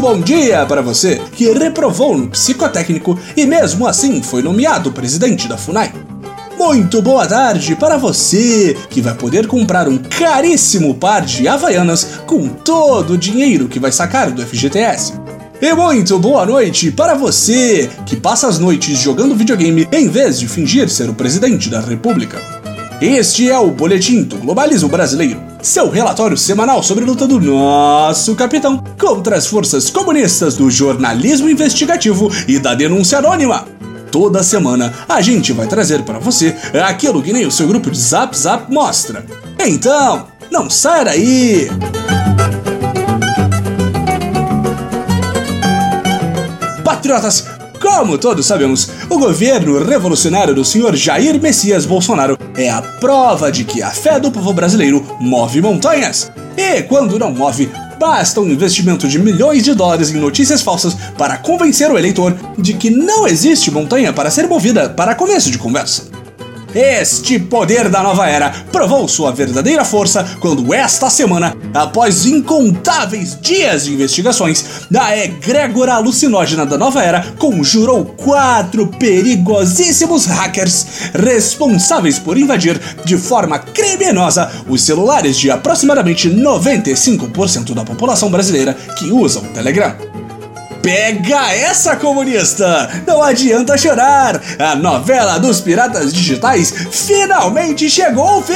bom dia para você que reprovou no psicotécnico e mesmo assim foi nomeado presidente da FUNAI. Muito boa tarde para você que vai poder comprar um caríssimo par de Havaianas com todo o dinheiro que vai sacar do FGTS. E muito boa noite para você que passa as noites jogando videogame em vez de fingir ser o presidente da República. Este é o Boletim do Globalismo Brasileiro, seu relatório semanal sobre a luta do nosso capitão contra as forças comunistas do jornalismo investigativo e da denúncia anônima. Toda semana a gente vai trazer para você aquilo que nem o seu grupo de Zap Zap mostra. Então, não sai daí! Patriotas, como todos sabemos, o governo revolucionário do senhor Jair Messias Bolsonaro é a prova de que a fé do povo brasileiro move montanhas. E quando não move, basta um investimento de milhões de dólares em notícias falsas para convencer o eleitor de que não existe montanha para ser movida para começo de conversa. Este poder da nova era provou sua verdadeira força quando, esta semana, após incontáveis dias de investigações, a egrégora alucinógena da nova era conjurou quatro perigosíssimos hackers responsáveis por invadir de forma criminosa os celulares de aproximadamente 95% da população brasileira que usa o Telegram. Pega essa, comunista! Não adianta chorar! A novela dos piratas digitais finalmente chegou ao fim!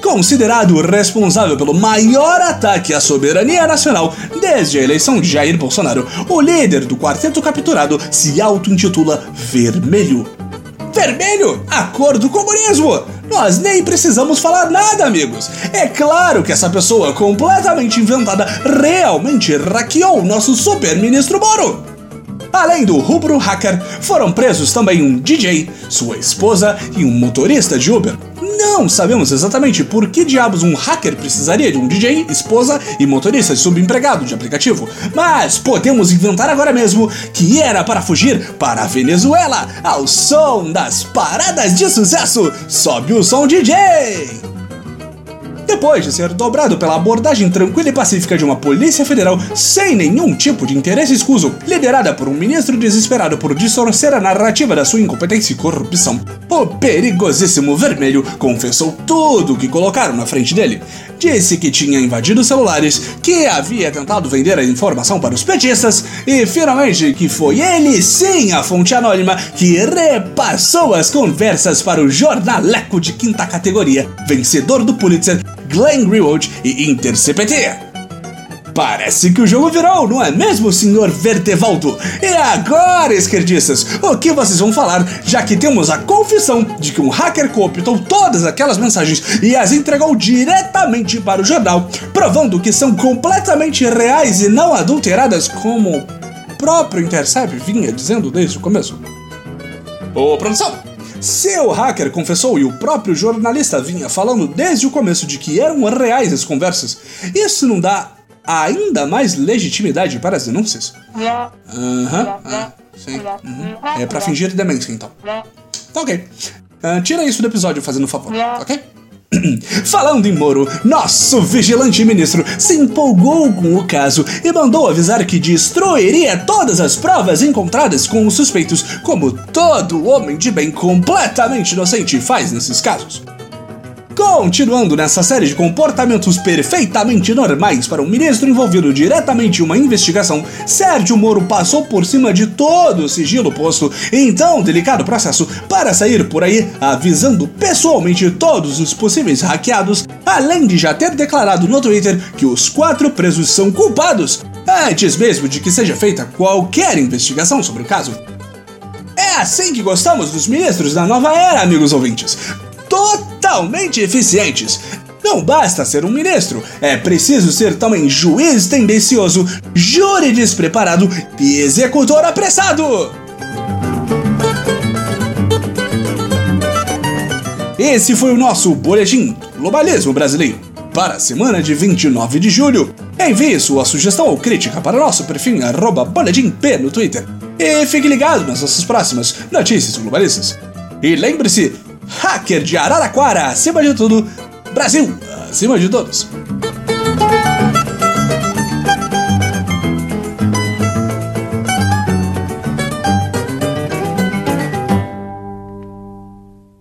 Considerado responsável pelo maior ataque à soberania nacional desde a eleição de Jair Bolsonaro, o líder do quarteto capturado se auto-intitula Vermelho. Vermelho? A cor do comunismo! Nós nem precisamos falar nada, amigos. É claro que essa pessoa completamente inventada realmente hackeou nosso super-ministro Moro. Além do rubro hacker, foram presos também um DJ, sua esposa e um motorista de Uber. Não sabemos exatamente por que diabos um hacker precisaria de um DJ, esposa e motorista subempregado de aplicativo, mas podemos inventar agora mesmo que era para fugir para a Venezuela ao som das paradas de sucesso. Sobe o som, DJ! Depois de ser dobrado pela abordagem tranquila e pacífica de uma polícia federal sem nenhum tipo de interesse escuso, liderada por um ministro desesperado por distorcer a narrativa da sua incompetência e corrupção, o perigosíssimo vermelho confessou tudo o que colocaram na frente dele. Disse que tinha invadido celulares, que havia tentado vender a informação para os petistas e finalmente que foi ele sim a fonte anônima que repassou as conversas para o jornaleco de quinta categoria, vencedor do Pulitzer Glenn Greenwald e InterCPT. Parece que o jogo virou, não é mesmo, senhor Vertevaldo? E agora, esquerdistas, o que vocês vão falar, já que temos a confissão de que um hacker cooptou todas aquelas mensagens e as entregou diretamente para o jornal, provando que são completamente reais e não adulteradas, como o próprio Intercept vinha dizendo desde o começo? Ô, produção! Seu hacker confessou e o próprio jornalista vinha falando desde o começo de que eram reais as conversas. Isso não dá ainda mais legitimidade para as denúncias? Aham, uhum, sim. Uhum. É para fingir demência então. Tá ok. Uh, tira isso do episódio fazendo favor, ok? Falando em Moro, nosso vigilante ministro se empolgou com o caso e mandou avisar que destruiria todas as provas encontradas com os suspeitos, como todo homem de bem completamente inocente faz nesses casos. Continuando nessa série de comportamentos perfeitamente normais para um ministro envolvido diretamente em uma investigação, Sérgio Moro passou por cima de todo o sigilo posto em tão delicado processo para sair por aí avisando pessoalmente todos os possíveis hackeados, além de já ter declarado no Twitter que os quatro presos são culpados, antes mesmo de que seja feita qualquer investigação sobre o caso. É assim que gostamos dos ministros da nova era, amigos ouvintes. Totalmente totalmente eficientes. Não basta ser um ministro, é preciso ser também juiz tendencioso, júri despreparado e executor apressado. Esse foi o nosso Boletim Globalismo Brasileiro para a semana de 29 de julho. Envie sua sugestão ou crítica para nosso perfil arroba boletimp no Twitter. E fique ligado nas nossas próximas notícias globalistas. E lembre-se, hacker de Araraquara, acima de tudo, Brasil, acima de todos.